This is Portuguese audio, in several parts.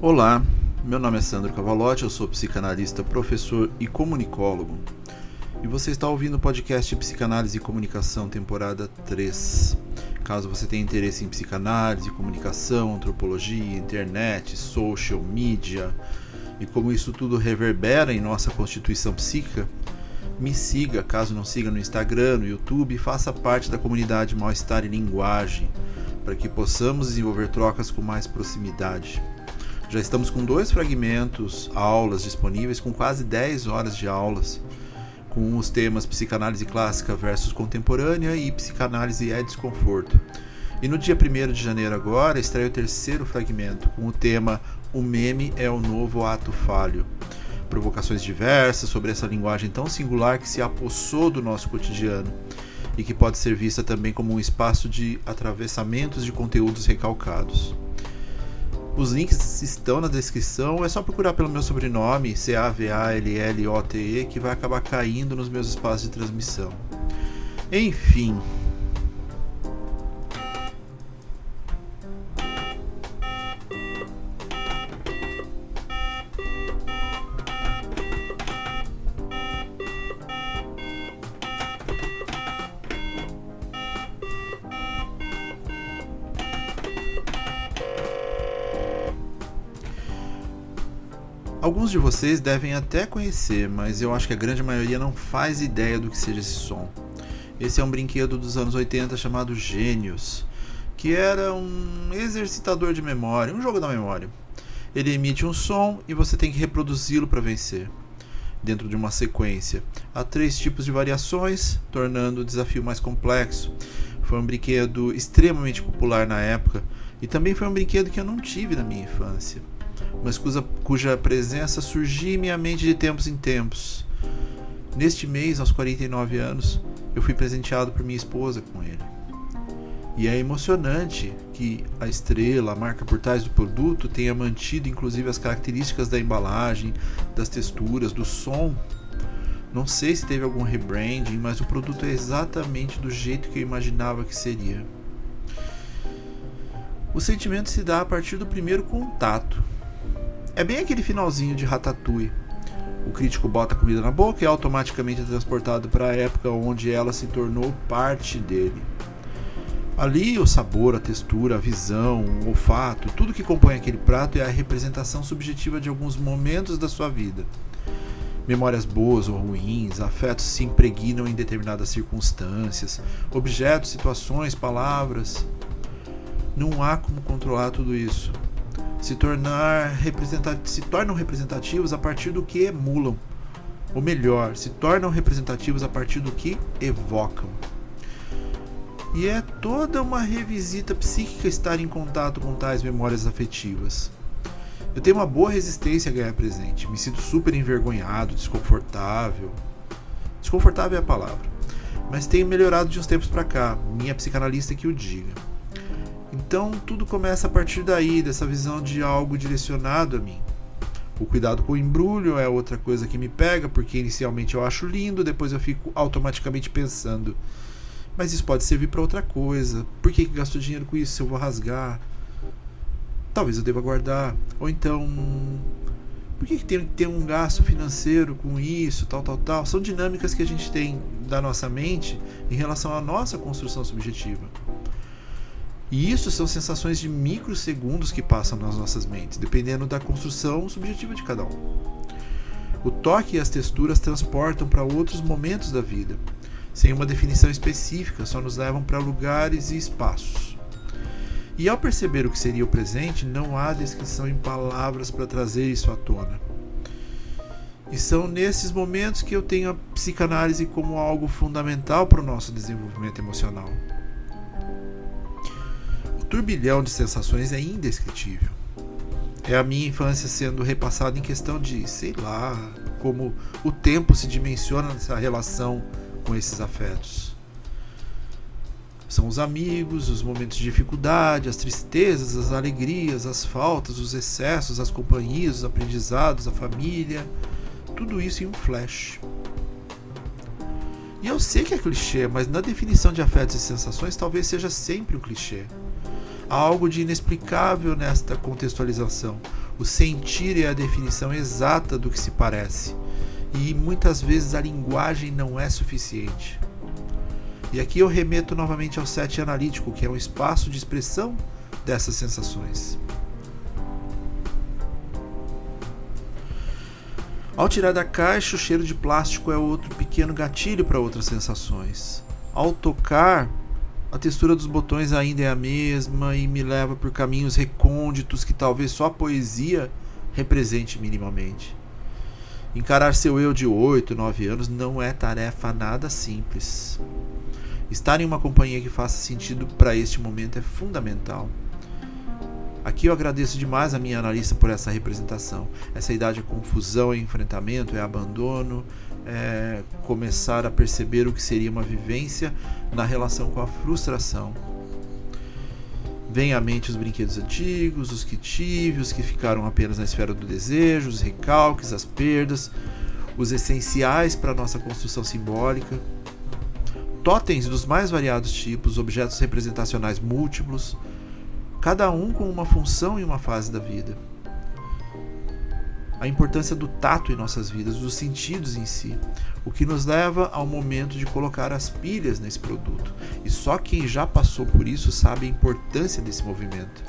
Olá, meu nome é Sandro Cavalotti, eu sou psicanalista, professor e comunicólogo. E você está ouvindo o podcast Psicanálise e Comunicação, temporada 3. Caso você tenha interesse em psicanálise, comunicação, antropologia, internet, social media e como isso tudo reverbera em nossa constituição psíquica, me siga, caso não siga no Instagram, no YouTube, faça parte da comunidade Mal-Estar e Linguagem, para que possamos desenvolver trocas com mais proximidade. Já estamos com dois fragmentos, aulas disponíveis, com quase 10 horas de aulas, com os temas psicanálise clássica versus contemporânea e psicanálise é desconforto. E no dia 1 de janeiro agora estreia o terceiro fragmento, com o tema O meme é o novo ato falho. Provocações diversas sobre essa linguagem tão singular que se apossou do nosso cotidiano e que pode ser vista também como um espaço de atravessamentos de conteúdos recalcados. Os links estão na descrição, é só procurar pelo meu sobrenome, C-A-V-A-L-L-O-T-E, que vai acabar caindo nos meus espaços de transmissão. Enfim, Alguns de vocês devem até conhecer, mas eu acho que a grande maioria não faz ideia do que seja esse som. Esse é um brinquedo dos anos 80 chamado Gênios, que era um exercitador de memória, um jogo da memória. Ele emite um som e você tem que reproduzi-lo para vencer, dentro de uma sequência. Há três tipos de variações, tornando o desafio mais complexo. Foi um brinquedo extremamente popular na época e também foi um brinquedo que eu não tive na minha infância mas cuja, cuja presença surgia em minha mente de tempos em tempos. Neste mês, aos 49 anos, eu fui presenteado por minha esposa com ele. E é emocionante que a estrela, a marca por trás do produto, tenha mantido inclusive as características da embalagem, das texturas, do som. Não sei se teve algum rebranding, mas o produto é exatamente do jeito que eu imaginava que seria. O sentimento se dá a partir do primeiro contato. É bem aquele finalzinho de Ratatouille. O crítico bota a comida na boca e é automaticamente transportado para a época onde ela se tornou parte dele. Ali, o sabor, a textura, a visão, o olfato, tudo que compõe aquele prato é a representação subjetiva de alguns momentos da sua vida. Memórias boas ou ruins, afetos se impregnam em determinadas circunstâncias, objetos, situações, palavras. Não há como controlar tudo isso se, tornar se tornam representativos a partir do que emulam. Ou melhor, se tornam representativos a partir do que evocam. E é toda uma revisita psíquica estar em contato com tais memórias afetivas. Eu tenho uma boa resistência a ganhar presente. Me sinto super envergonhado, desconfortável. Desconfortável é a palavra. Mas tenho melhorado de uns tempos para cá. Minha psicanalista que o diga. Então tudo começa a partir daí, dessa visão de algo direcionado a mim. O cuidado com o embrulho é outra coisa que me pega, porque inicialmente eu acho lindo, depois eu fico automaticamente pensando: mas isso pode servir para outra coisa. Por que, que gasto dinheiro com isso se eu vou rasgar? Talvez eu deva guardar. Ou então, por que, que tem que ter um gasto financeiro com isso, tal, tal, tal? São dinâmicas que a gente tem da nossa mente em relação à nossa construção subjetiva. E isso são sensações de microsegundos que passam nas nossas mentes, dependendo da construção subjetiva de cada um. O toque e as texturas transportam para outros momentos da vida, sem uma definição específica, só nos levam para lugares e espaços. E ao perceber o que seria o presente, não há descrição em palavras para trazer isso à tona. E são nesses momentos que eu tenho a psicanálise como algo fundamental para o nosso desenvolvimento emocional turbilhão de sensações é indescritível. É a minha infância sendo repassada em questão de, sei lá, como o tempo se dimensiona nessa relação com esses afetos. São os amigos, os momentos de dificuldade, as tristezas, as alegrias, as faltas, os excessos, as companhias, os aprendizados, a família, tudo isso em um flash. E eu sei que é clichê, mas na definição de afetos e sensações talvez seja sempre um clichê. Há algo de inexplicável nesta contextualização. O sentir é a definição exata do que se parece, e muitas vezes a linguagem não é suficiente. E aqui eu remeto novamente ao set analítico, que é um espaço de expressão dessas sensações. Ao tirar da caixa, o cheiro de plástico é outro pequeno gatilho para outras sensações. Ao tocar, a textura dos botões ainda é a mesma e me leva por caminhos recônditos que talvez só a poesia represente minimamente. Encarar seu eu de 8, 9 anos não é tarefa nada simples. Estar em uma companhia que faça sentido para este momento é fundamental. Aqui eu agradeço demais a minha analista por essa representação. Essa idade é confusão, é enfrentamento, é abandono, é começar a perceber o que seria uma vivência na relação com a frustração. Vem à mente os brinquedos antigos, os que tive, os que ficaram apenas na esfera do desejo, os recalques, as perdas, os essenciais para a nossa construção simbólica. Totens dos mais variados tipos, objetos representacionais múltiplos, cada um com uma função e uma fase da vida. A importância do tato em nossas vidas, dos sentidos em si, o que nos leva ao momento de colocar as pilhas nesse produto. E só quem já passou por isso sabe a importância desse movimento.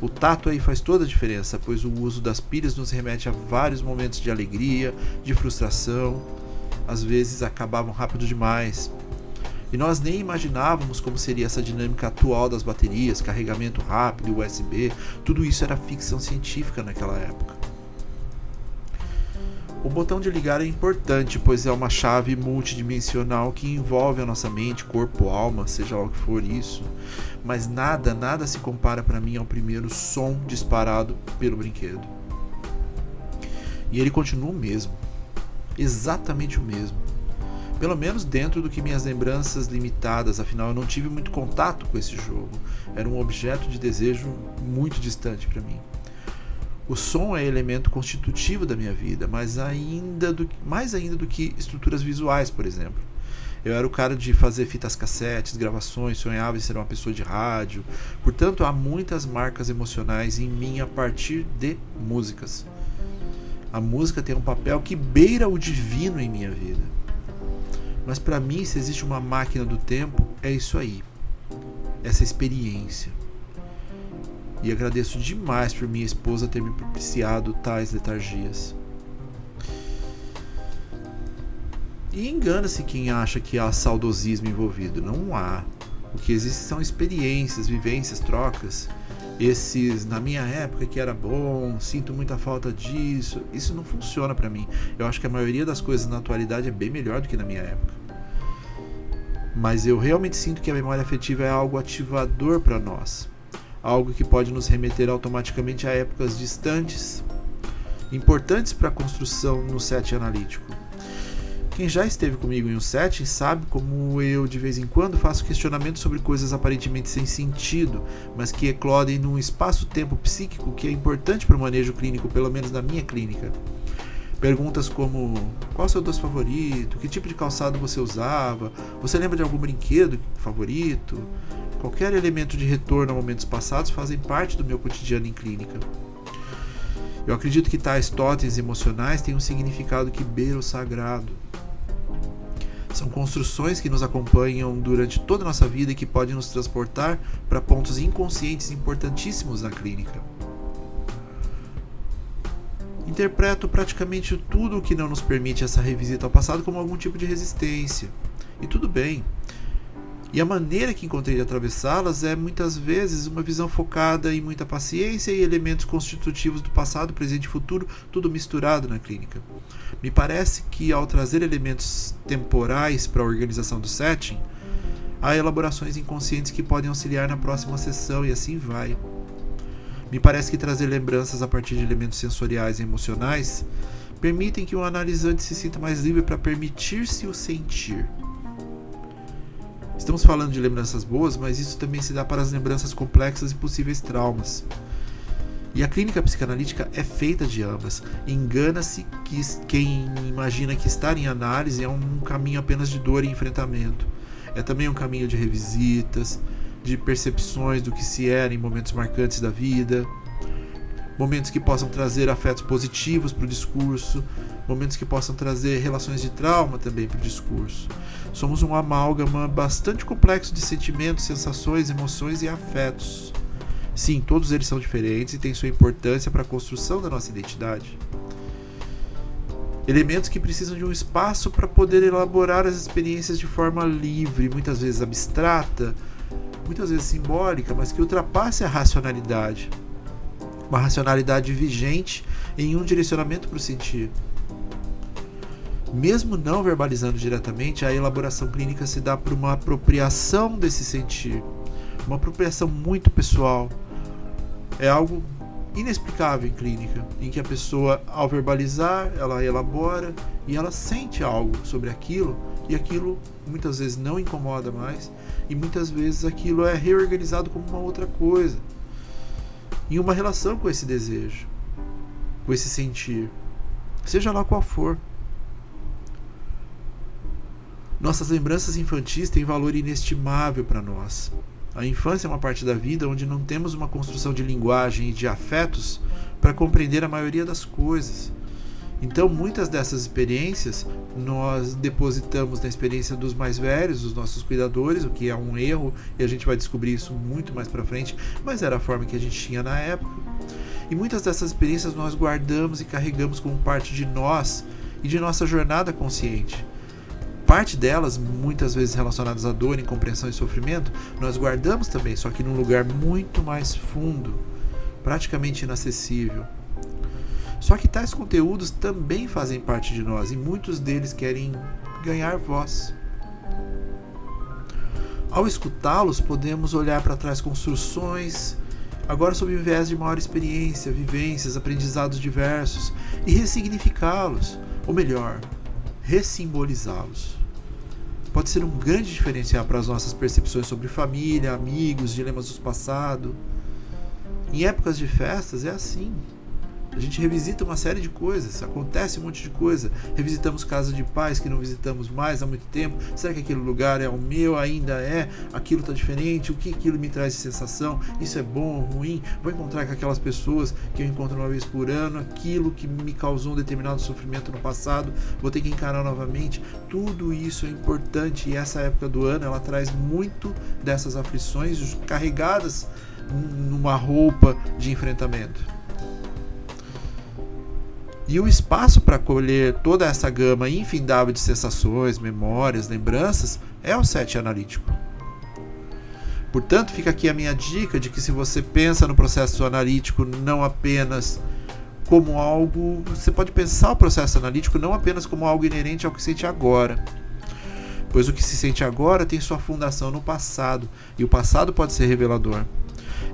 O tato aí faz toda a diferença, pois o uso das pilhas nos remete a vários momentos de alegria, de frustração, às vezes acabavam rápido demais, e nós nem imaginávamos como seria essa dinâmica atual das baterias, carregamento rápido, USB, tudo isso era ficção científica naquela época. O botão de ligar é importante, pois é uma chave multidimensional que envolve a nossa mente, corpo, alma, seja lá o que for isso. Mas nada, nada se compara para mim ao primeiro som disparado pelo brinquedo. E ele continua o mesmo, exatamente o mesmo pelo menos dentro do que minhas lembranças limitadas, afinal eu não tive muito contato com esse jogo. Era um objeto de desejo muito distante para mim. O som é elemento constitutivo da minha vida, mas ainda do, mais ainda do que estruturas visuais, por exemplo. Eu era o cara de fazer fitas cassetes, gravações, sonhava em ser uma pessoa de rádio. Portanto, há muitas marcas emocionais em mim a partir de músicas. A música tem um papel que beira o divino em minha vida. Mas para mim, se existe uma máquina do tempo, é isso aí. Essa experiência. E agradeço demais por minha esposa ter me propiciado tais letargias. E engana-se quem acha que há saudosismo envolvido. Não há. O que existe são experiências, vivências, trocas. Esses, na minha época que era bom, sinto muita falta disso. Isso não funciona para mim. Eu acho que a maioria das coisas na atualidade é bem melhor do que na minha época. Mas eu realmente sinto que a memória afetiva é algo ativador para nós. Algo que pode nos remeter automaticamente a épocas distantes, importantes para a construção no set analítico. Quem já esteve comigo em um setting sabe como eu de vez em quando faço questionamentos sobre coisas aparentemente sem sentido, mas que eclodem num espaço-tempo psíquico que é importante para o manejo clínico, pelo menos na minha clínica. Perguntas como: qual é o seu doce favorito? Que tipo de calçado você usava? Você lembra de algum brinquedo favorito? Qualquer elemento de retorno a momentos passados fazem parte do meu cotidiano em clínica. Eu acredito que tais totens emocionais têm um significado que beira o sagrado. São construções que nos acompanham durante toda a nossa vida e que podem nos transportar para pontos inconscientes importantíssimos na clínica. Interpreto praticamente tudo o que não nos permite essa revisita ao passado como algum tipo de resistência. E tudo bem. E a maneira que encontrei de atravessá-las é muitas vezes uma visão focada em muita paciência e elementos constitutivos do passado, presente e futuro, tudo misturado na clínica. Me parece que ao trazer elementos temporais para a organização do setting, há elaborações inconscientes que podem auxiliar na próxima sessão e assim vai. Me parece que trazer lembranças a partir de elementos sensoriais e emocionais permitem que o analisante se sinta mais livre para permitir-se o sentir. Estamos falando de lembranças boas, mas isso também se dá para as lembranças complexas e possíveis traumas. E a clínica psicanalítica é feita de ambas. Engana-se que quem imagina que estar em análise é um caminho apenas de dor e enfrentamento. É também um caminho de revisitas, de percepções do que se era em momentos marcantes da vida. momentos que possam trazer afetos positivos para o discurso, momentos que possam trazer relações de trauma também para o discurso. Somos um amálgama bastante complexo de sentimentos, sensações, emoções e afetos. Sim, todos eles são diferentes e têm sua importância para a construção da nossa identidade. Elementos que precisam de um espaço para poder elaborar as experiências de forma livre, muitas vezes abstrata, muitas vezes simbólica, mas que ultrapasse a racionalidade uma racionalidade vigente em um direcionamento para o sentir. Mesmo não verbalizando diretamente, a elaboração clínica se dá por uma apropriação desse sentir, uma apropriação muito pessoal. É algo inexplicável em clínica, em que a pessoa, ao verbalizar, ela elabora e ela sente algo sobre aquilo, e aquilo muitas vezes não incomoda mais, e muitas vezes aquilo é reorganizado como uma outra coisa em uma relação com esse desejo, com esse sentir, seja lá qual for. Nossas lembranças infantis têm valor inestimável para nós. A infância é uma parte da vida onde não temos uma construção de linguagem e de afetos para compreender a maioria das coisas. Então, muitas dessas experiências nós depositamos na experiência dos mais velhos, dos nossos cuidadores, o que é um erro, e a gente vai descobrir isso muito mais para frente, mas era a forma que a gente tinha na época. E muitas dessas experiências nós guardamos e carregamos como parte de nós e de nossa jornada consciente. Parte delas, muitas vezes relacionadas à dor, incompreensão e sofrimento, nós guardamos também, só que num lugar muito mais fundo, praticamente inacessível. Só que tais conteúdos também fazem parte de nós e muitos deles querem ganhar voz. Ao escutá-los, podemos olhar para trás construções, agora sob o viés de maior experiência, vivências, aprendizados diversos, e ressignificá-los, ou melhor, ressimbolizá-los. Pode ser um grande diferencial para as nossas percepções sobre família, amigos, dilemas do passado. Em épocas de festas é assim. A gente revisita uma série de coisas, acontece um monte de coisa. Revisitamos casa de pais que não visitamos mais há muito tempo. Será que aquele lugar é o meu? Ainda é? Aquilo está diferente? O que aquilo me traz de sensação? Isso é bom ou ruim? Vou encontrar com aquelas pessoas que eu encontro uma vez por ano, aquilo que me causou um determinado sofrimento no passado, vou ter que encarar novamente. Tudo isso é importante e essa época do ano ela traz muito dessas aflições carregadas numa roupa de enfrentamento. E o espaço para colher toda essa gama infindável de sensações, memórias, lembranças é o set analítico. Portanto, fica aqui a minha dica de que se você pensa no processo analítico não apenas como algo, você pode pensar o processo analítico não apenas como algo inerente ao que sente agora, pois o que se sente agora tem sua fundação no passado, e o passado pode ser revelador.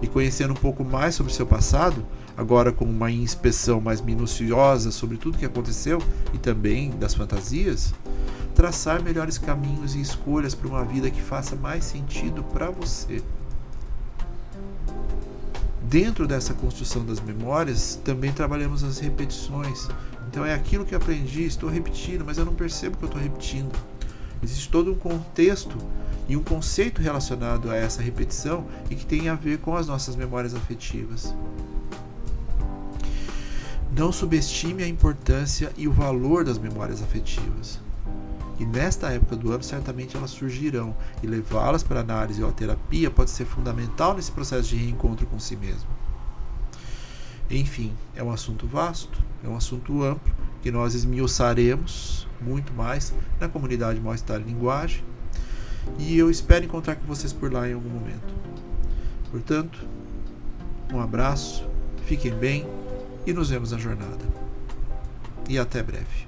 E conhecendo um pouco mais sobre seu passado, agora com uma inspeção mais minuciosa sobre tudo que aconteceu e também das fantasias, traçar melhores caminhos e escolhas para uma vida que faça mais sentido para você. Dentro dessa construção das memórias, também trabalhamos as repetições. Então é aquilo que aprendi, estou repetindo, mas eu não percebo que eu estou repetindo. Existe todo um contexto e um conceito relacionado a essa repetição e que tem a ver com as nossas memórias afetivas. Não subestime a importância e o valor das memórias afetivas. E nesta época do ano, certamente elas surgirão, e levá-las para análise ou a terapia pode ser fundamental nesse processo de reencontro com si mesmo. Enfim, é um assunto vasto, é um assunto amplo, que nós esmiuçaremos muito mais na comunidade Mal-Estar Linguagem, e eu espero encontrar com vocês por lá em algum momento. Portanto, um abraço, fiquem bem e nos vemos na jornada. E até breve.